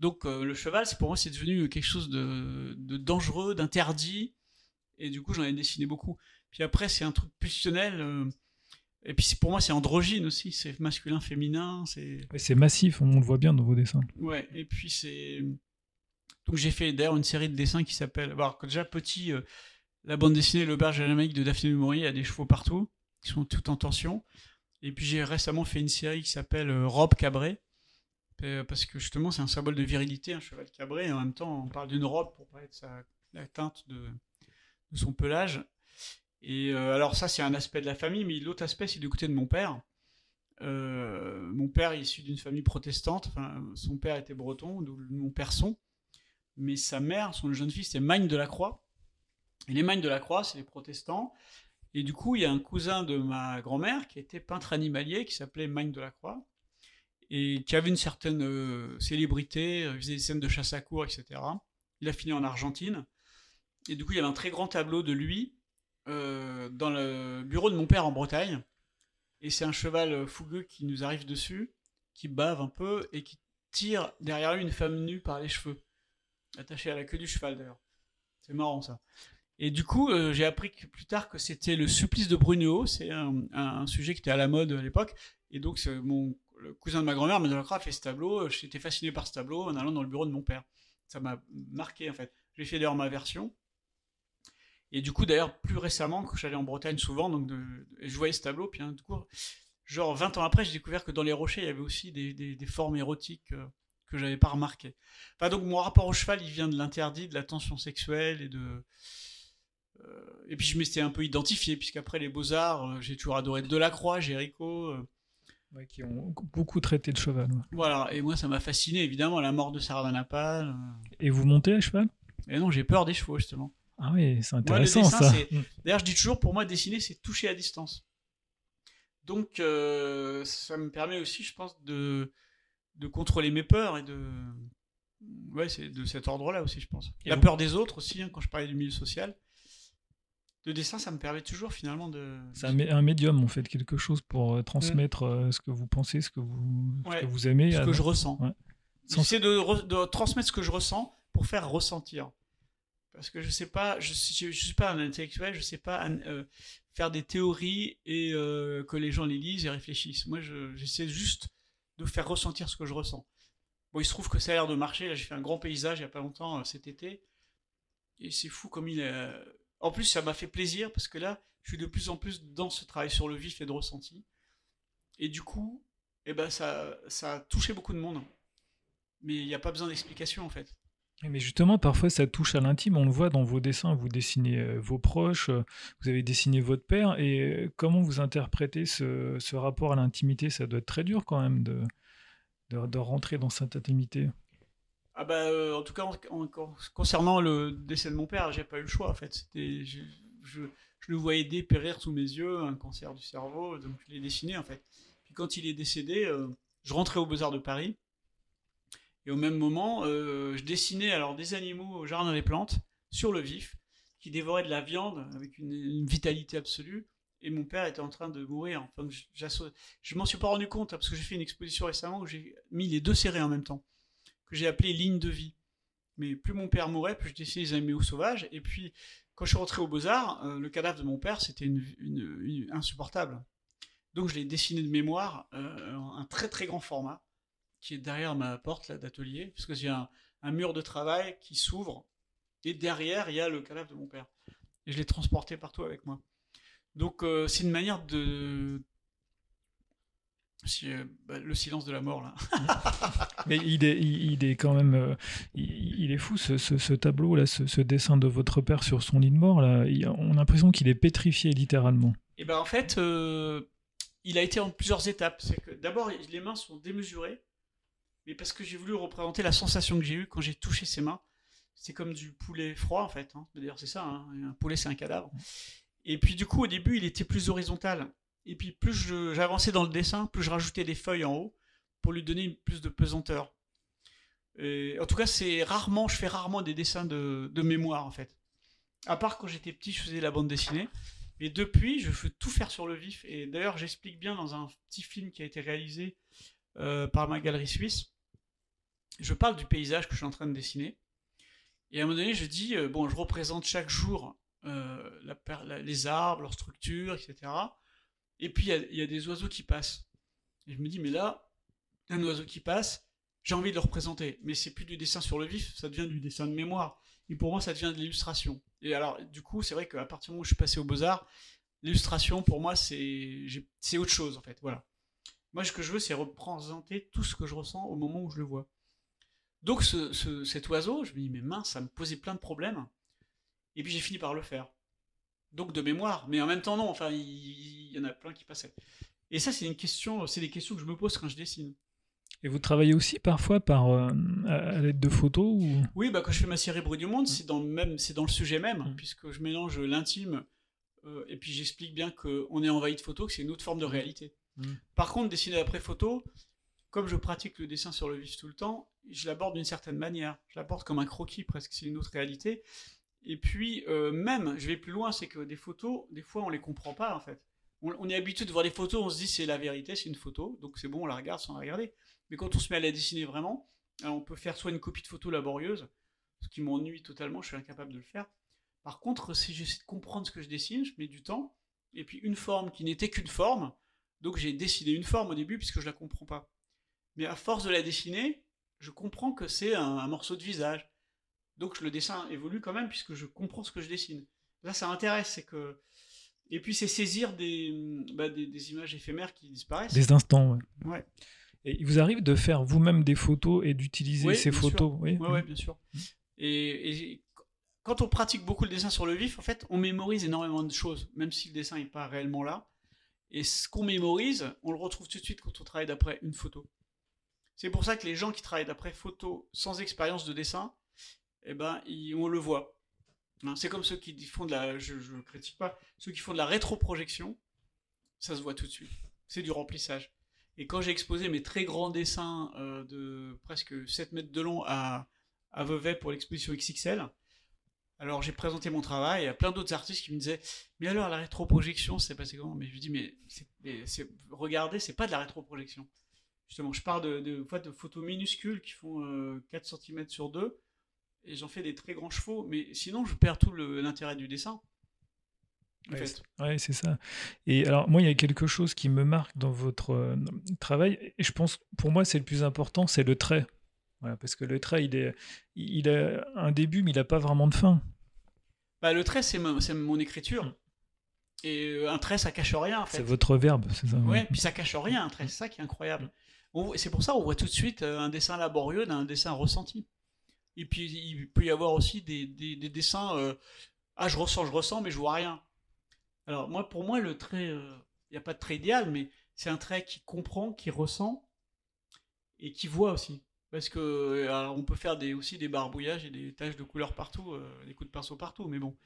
Donc euh, le cheval, pour moi, c'est devenu quelque chose de, de dangereux, d'interdit. Et du coup, j'en ai dessiné beaucoup. Puis après, c'est un truc pulsionnel. et puis pour moi, c'est androgyne aussi. C'est masculin, féminin. C'est massif, on le voit bien dans vos dessins. Ouais, et puis c'est. Donc j'ai fait d'ailleurs une série de dessins qui s'appelle. Alors, quand déjà petit, euh, la bande dessinée L'Auberge à Jamaïque de Daphné du Maurier, a des chevaux partout, qui sont tout en tension. Et puis j'ai récemment fait une série qui s'appelle euh, Robe cabrée, euh, parce que justement c'est un symbole de virilité, un cheval cabré, et en même temps on parle d'une robe pour parler de sa, teinte de, son pelage. Et alors ça c'est un aspect de la famille, mais l'autre aspect c'est du côté de mon père. Mon père est issu d'une famille protestante, son père était breton, d'où le nom Person, mais sa mère, son jeune fils, c'est Magne de la Croix. Et les Magnes de la Croix, c'est les protestants. Et du coup, il y a un cousin de ma grand-mère qui était peintre animalier, qui s'appelait Magne de la Croix, et qui avait une certaine euh, célébrité, euh, il faisait des scènes de chasse à cour, etc. Il a fini en Argentine. Et du coup, il y avait un très grand tableau de lui euh, dans le bureau de mon père en Bretagne. Et c'est un cheval fougueux qui nous arrive dessus, qui bave un peu et qui tire derrière lui une femme nue par les cheveux, attachée à la queue du cheval d'ailleurs. C'est marrant ça. Et du coup, euh, j'ai appris que plus tard que c'était le supplice de Brunehaut, c'est un, sujet qui était à la mode à l'époque. Et donc, mon le cousin de ma grand-mère, Manuel a fait ce tableau. J'étais fasciné par ce tableau en allant dans le bureau de mon père. Ça m'a marqué en fait. J'ai fait d'ailleurs ma version. Et du coup, d'ailleurs, plus récemment, quand j'allais en Bretagne souvent, donc je voyais ce tableau, puis hein, du coup, genre 20 ans après, j'ai découvert que dans les rochers, il y avait aussi des formes érotiques euh, que j'avais pas remarquées. Enfin, donc mon rapport au cheval, il vient de l'interdit, de la tension sexuelle et de. euh, et puis je m'étais un peu identifié, puisqu'après les beaux-arts, euh, j'ai toujours adoré Delacroix, Géricault. euh, Ouais, qui ont beaucoup traité de cheval. ouais. voilà, et moi ça m'a fasciné, évidemment, la mort de Sardanapale. Et vous montez à cheval? Et non, j'ai peur des chevaux, justement. Ah oui, c'est Moi, intéressant dessin, ça. Mm. D'ailleurs, je dis toujours, pour moi, dessiner, c'est toucher à distance. Donc, euh, ça me permet aussi, je pense, de, de contrôler mes peurs et de. Ouais, c'est de cet ordre-là aussi, je pense. Et La vous- peur des autres aussi, hein, quand je parlais du milieu social. Le dessin, ça me permet toujours, finalement, de. C'est un, mé- un médium, en fait, quelque chose pour euh, transmettre euh, ce que vous pensez, ce que vous, ce que vous aimez. ce à- que je ressens. Ouais. Sans- J'essaie de, re- de transmettre ce que je ressens pour faire ressentir. Parce que je sais pas, je, je suis pas un intellectuel, je sais pas euh, faire des théories et euh, que les gens les lisent et réfléchissent. Moi, je- j'essaie juste de faire ressentir ce que je ressens. Bon, il se trouve que ça a l'air de marcher. Là, j'ai fait un grand paysage il y a pas longtemps euh, cet été, et c'est fou comme il est. En plus, ça m'a fait plaisir parce que là, je suis de plus en plus dans ce travail sur le vif et de ressenti. Et du coup, eh ben, ça, ça a touché beaucoup de monde. Mais il n'y a pas besoin d'explication en fait. Mais justement, parfois, ça touche à l'intime. On le voit dans vos dessins. Vous dessinez euh, vos proches, euh, vous avez dessiné votre père. Et euh, comment vous interprétez ce, ce rapport à l'intimité? Ça doit être très dur quand même de, de, rentrer dans cette intimité. Ah bah, en tout cas, concernant le décès de mon père, j'ai pas eu le choix en fait. Je, je, je le voyais dépérir sous mes yeux, un cancer du cerveau, donc je l'ai dessiné en fait. Puis quand il est décédé, je rentrais aux Beaux-Arts de Paris. Et au même moment, euh, je dessinais alors des animaux au jardin des plantes, sur le vif, qui dévoraient de la viande avec une, vitalité absolue. Et mon père était en train de mourir. Enfin, je, je m'en suis pas rendu compte hein, parce que j'ai fait une exposition récemment où j'ai mis les deux séries en même temps que j'ai appelé ligne de vie. Mais plus mon père mourait, plus je dessinais les animaux sauvages. Et puis, quand je suis rentré aux Beaux-Arts, euh, le cadavre de mon père, c'était une- insupportable. Donc, je l'ai dessiné de mémoire, euh, en un très très grand format, qui est derrière ma porte là, d'atelier, puisque j'ai un, un mur de travail qui s'ouvre, et derrière, il y a le cadavre de mon père. Et je l'ai transporté partout avec moi. Donc, euh, c'est une manière de. Si, euh, bah, le silence de la mort, là. [LAUGHS] Mais il est, il, il est quand même, euh, il, il est fou ce, ce- ce tableau là, ce, ce dessin de votre père sur son lit de mort là. On a l'impression qu'il est pétrifié littéralement. Et ben en fait, il a été en plusieurs étapes. C'est que d'abord, les mains sont démesurées, mais parce que j'ai voulu représenter la sensation que j'ai eue quand j'ai touché ses mains. C'est comme du poulet froid en fait. hein. D'ailleurs, c'est ça. hein. Un poulet, c'est un cadavre. Et puis du coup, au début, il était plus horizontal. Et puis plus j'avançais dans le dessin, plus je rajoutais des feuilles en haut pour lui donner plus de pesanteur. Et en tout cas, c'est rarement, je fais rarement des dessins de, mémoire en fait. À part quand j'étais petit, je faisais la bande dessinée. Et depuis, je veux tout faire sur le vif. Et d'ailleurs, j'explique bien dans un petit film qui a été réalisé euh, par ma galerie suisse. Je parle du paysage que je suis en train de dessiner. Et à un moment donné, je dis, euh, bon, je représente chaque jour euh, les arbres, leur structure, etc. Et puis, il y y, a des oiseaux qui passent. Et je me dis, mais là, un oiseau qui passe, j'ai envie de le représenter. Mais c'est plus du dessin sur le vif, ça devient du dessin de mémoire. Et pour moi, ça devient de l'illustration. Et alors, du coup, c'est vrai qu'à partir du moment où je suis passé aux Beaux-Arts, l'illustration, pour moi, c'est autre chose, en fait. Voilà. Moi, ce que je veux, c'est représenter tout ce que je ressens au moment où je le vois. Donc, ce- ce- cet oiseau, je me dis, mais mince, ça me posait plein de problèmes. Et puis, j'ai fini par le faire. Donc, de mémoire. Mais en même temps, non. Enfin, il, il y en a plein qui passaient. Et ça, c'est une question, c'est des questions que je me pose quand je dessine. Et vous travaillez aussi parfois par euh, à, l'aide de photos ou? Oui, bah, quand je fais ma série Bruit du Monde, c'est dans, le même, c'est dans le sujet même, Mm. puisque je mélange l'intime euh, et puis j'explique bien qu'on est envahi de photos, que c'est une autre forme de réalité. Mm. Par contre, dessiner après photo, comme je pratique le dessin sur le vif tout le temps, je l'aborde d'une certaine manière. Je l'aborde comme un croquis presque, c'est une autre réalité. Et puis, euh, même, je vais plus loin, c'est que des photos, des fois, on les comprend pas en fait. On, est habitué de voir des photos, on se dit c'est la vérité, c'est une photo, donc c'est bon, on la regarde sans la regarder. Mais quand on se met à la dessiner vraiment, on peut faire soit une copie de photo laborieuse, ce qui m'ennuie totalement, je suis incapable de le faire. Par contre, si j'essaie de comprendre ce que je dessine, je mets du temps, et puis une forme qui n'était qu'une forme, donc j'ai dessiné une forme au début puisque je la comprends pas. Mais à force de la dessiner, je comprends que c'est un, un morceau de visage. Donc le dessin évolue quand même puisque je comprends ce que je dessine. Là, ça m'intéresse, c'est que. Et puis c'est saisir des, bah, des, des images éphémères qui disparaissent. des instants ouais. Ouais. Et il vous arrive de faire vous-même des photos et d'utiliser Oui, ces photos oui. Ouais, ouais, bien sûr. Et, et quand on pratique beaucoup le dessin sur le vif, en fait, on mémorise énormément de choses, même si le dessin n'est pas réellement là. Et ce qu'on mémorise, on le retrouve tout de suite quand on travaille d'après une photo. C'est pour ça que les gens qui travaillent d'après photo sans expérience de dessin, eh ben, on le voit. Hein, c'est comme ceux qui font de la, je, je critique pas, ceux qui font de la rétroprojection, ça se voit tout de suite. C'est du remplissage. Et quand j'ai exposé mes très grands dessins euh, de presque 7 mètres de long à, à Vevey pour l'exposition XXL, alors j'ai présenté mon travail, il y a plein d'autres artistes qui me disaient Mais alors la rétroprojection, c'est passé comment? Mais je lui dis Mais, c'est- mais c'est- regardez, c'est pas de la rétroprojection. Justement, je parle de, de, photos minuscules qui font euh, 4 cm sur 2, et j'en fais des très grands chevaux, mais sinon je perds tout l'intérêt du dessin. En Ouais, fait. c'est- Ouais, c'est ça. Et alors, moi, il y a quelque chose qui me marque dans votre euh, travail, et je pense, pour moi, c'est le plus important, c'est le trait. Voilà, parce que le trait, il, est, il a un début, mais il n'a pas vraiment de fin. Bah, le trait, c'est mon, c'est mon écriture. Et euh, un trait, ça cache rien, en C'est votre verbe, c'est ça Ouais, puis ça cache rien, un trait, c'est ça qui est incroyable. C'est pour ça on voit tout de suite euh, un dessin laborieux d'un dessin ressenti. Et puis il peut y avoir aussi des, des- des dessins, euh, ah je ressens, je ressens, mais je vois rien. Alors moi, pour moi, le trait, il n'y a pas de trait idéal, mais c'est un trait qui comprend, qui ressent et qui voit aussi. Parce que euh, alors, on peut faire des, aussi des barbouillages et des taches de couleur partout, euh, des coups de pinceau partout, mais bon.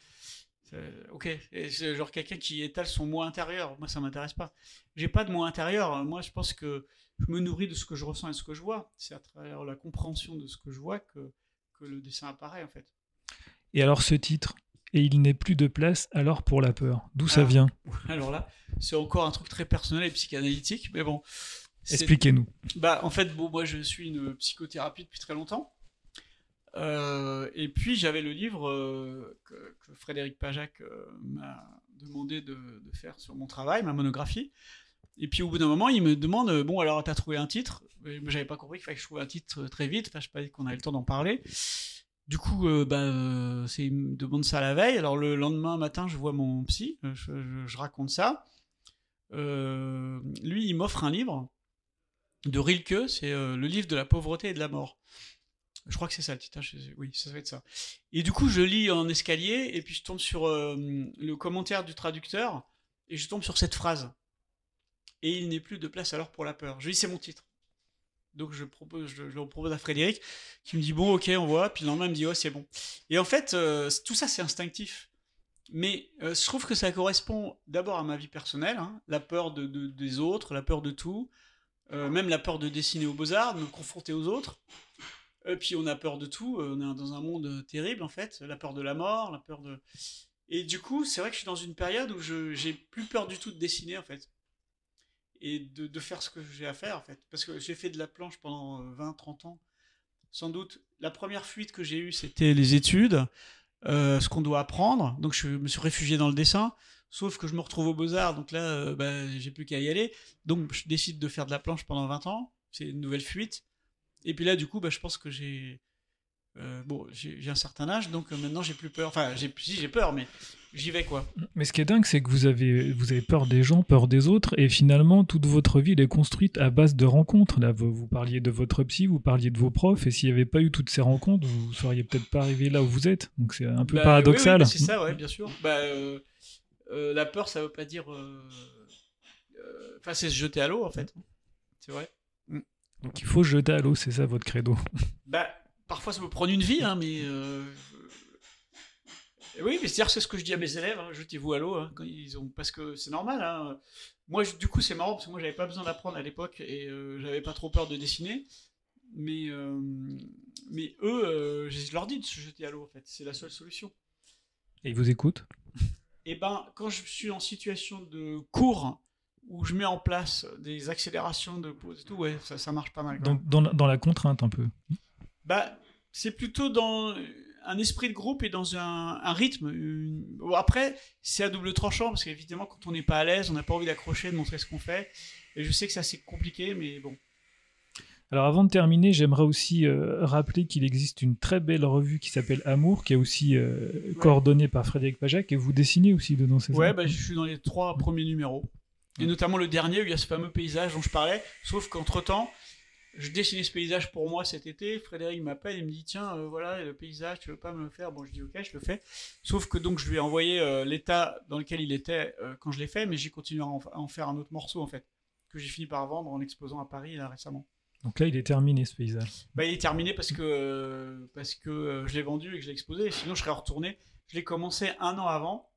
Ok, Et c'est genre quelqu'un qui étale son moi intérieur, moi ça m'intéresse pas. J'ai pas de moi intérieur, moi je pense que je me nourris de ce que je ressens et ce que je vois. C'est à travers la compréhension de ce que je vois que, que le dessin apparaît en fait. Et alors, ce titre, et il n'est plus de place alors pour la peur. D'où ça Ah. vient? [LAUGHS] Alors là, c'est encore un truc très personnel et psychanalytique, mais bon. Expliquez-nous. Bah, en fait, bon, moi, je suis une psychothérapie depuis très longtemps. Euh, et puis, j'avais le livre euh, que, que Frédéric Pajac euh, m'a demandé de, de faire sur mon travail, ma monographie. Et puis, au bout d'un moment, il me demande Bon, alors, t'as trouvé un titre? Mais J'avais pas compris qu'il fallait que je trouve un titre très vite. Enfin, je sais pas qu'on avait le temps d'en parler. Du coup, euh, bah, euh, il me demande ça la veille. Alors, le lendemain matin, je vois mon psy, je, je- je raconte ça. Euh, lui, il m'offre un livre de Rilke, c'est euh, le livre de la pauvreté et de la mort. Je crois que c'est ça le titre, hein, oui, ça doit être ça. Et du coup, je lis en escalier, et puis je tombe sur euh, le commentaire du traducteur, et je tombe sur cette phrase. Et il n'est plus de place alors pour la peur. Je dis, c'est mon titre. Donc je, propose, je, le propose à Frédéric, qui me dit, bon, ok, on voit, puis le lendemain, il me dit, ouais, c'est bon. Et en fait, euh, tout ça, c'est instinctif. Mais je trouve que ça correspond d'abord à ma vie personnelle, hein, la peur de- des autres, la peur de tout, euh, même la peur de dessiner aux beaux-arts, de me confronter aux autres. Et puis on a peur de tout, euh, on est dans un monde terrible en fait, la peur de la mort, la peur de... Et du coup, c'est vrai que je suis dans une période où je j'ai plus peur du tout de dessiner en fait. Et de, faire ce que j'ai à faire en fait. Parce que j'ai fait de la planche pendant 20-30 ans. Sans doute, la première fuite que j'ai eue, c'était les études, euh, ce qu'on doit apprendre. Donc je me suis réfugié dans le dessin. Sauf que je me retrouve aux Beaux-Arts, donc là, euh, bah, j'ai plus qu'à y aller. Donc je décide de faire de la planche pendant 20 ans. C'est une nouvelle fuite. Et puis là, du coup, bah, je pense que j'ai. euh, bon, j'ai un certain âge, donc euh, maintenant j'ai plus peur. Enfin, j'ai si j'ai peur, mais j'y vais quoi. Mais ce qui est dingue, c'est que vous avez, vous avez peur des gens, peur des autres, et finalement, toute votre vie elle est construite à base de rencontres. Là, vous, vous parliez de votre psy, vous parliez de vos profs, et s'il n'y avait pas eu toutes ces rencontres, vous seriez peut-être pas arrivé là où vous êtes. Donc c'est un peu Bah, paradoxal. oui, oui, c'est ça, ouais, bien sûr. Bah, euh, euh, la peur, ça veut pas dire. euh, euh, Enfin, c'est se jeter à l'eau en fait. C'est vrai. Donc il faut jeter à l'eau, c'est ça votre credo. [LAUGHS] Bah, parfois ça peut prendre une vie, hein, mais. Oui, mais c'est-à-dire, c'est ce que je dis à mes élèves, hein, jetez-vous à l'eau, hein, quand ils ont... parce que c'est normal. Hein. Moi, je- du coup, c'est marrant, parce que moi, j'avais pas besoin d'apprendre à l'époque, et euh, j'avais pas trop peur de dessiner. Mais, euh, mais eux, euh, je leur dis de se jeter à l'eau, en fait. C'est la seule solution. Et ils vous écoutent? Et ben, quand je suis en situation de cours, où je mets en place des accélérations de pause et tout, ouais, ça, ça marche pas mal. dans, la- dans la contrainte un peu. Bah, c'est plutôt dans un esprit de groupe et dans un, un rythme. une- après, c'est à double tranchant parce qu'évidemment, quand on n'est pas à l'aise, on n'a pas envie d'accrocher, de montrer ce qu'on fait. Et je sais que ça c'est compliqué, mais bon. Alors avant de terminer, j'aimerais aussi euh, rappeler qu'il existe une très belle revue qui s'appelle Amour, qui est aussi euh, coordonnée par Frédéric Pajac, et vous dessinez aussi dedans, c'est Ouais, bah, je suis dans les trois premiers numéros. Et notamment le dernier où il y a ce fameux paysage dont je parlais. Sauf qu'entre temps, je dessinais ce paysage pour moi cet été. Frédéric m'appelle et me dit Tiens, euh, voilà le paysage, tu veux pas me le faire? Bon, je dis Ok, je le fais. Sauf que donc je lui ai envoyé l'état dans lequel il était quand je l'ai fait, mais j'ai continué à en, à en faire un autre morceau en fait. Que j'ai fini par vendre en exposant à Paris là récemment. Donc là, il est terminé ce paysage. Bah, il est terminé parce que, parce que euh, je l'ai vendu et que je l'ai exposé. Sinon, je serais retourné. Je l'ai commencé un an avant,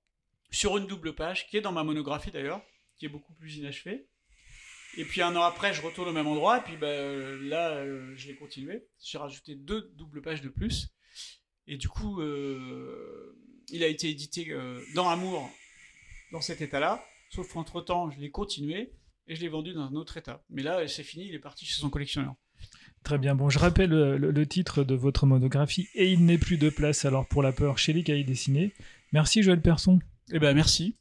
sur une double page, qui est dans ma monographie d'ailleurs, qui est beaucoup plus inachevée. Et puis un an après, je retourne au même endroit, et puis bah, euh, là, euh, je l'ai continué. J'ai rajouté deux doubles pages de plus. Et du coup, il a été édité dans Amour, dans cet état-là. Sauf qu'entre-temps, je l'ai continué et je l'ai vendu dans un autre état. Mais là, c'est fini, il est parti chez son collectionneur. Très bien. Bon, je rappelle le, le- le titre de votre monographie Et il n'est plus de place alors pour la peur chez les cahiers dessinés. Merci Joël Persson. Eh ben merci.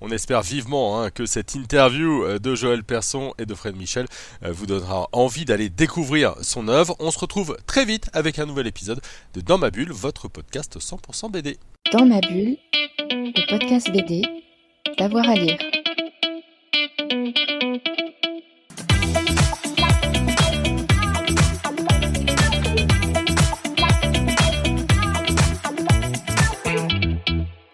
On espère vivement hein, que cette interview euh, de Joël Persson et de Fred Michel euh, vous donnera envie d'aller découvrir son œuvre. On se retrouve très vite avec un nouvel épisode de Dans ma bulle, votre podcast 100% BD. Dans ma bulle, le podcast BD, d'avoir à lire. Thank you.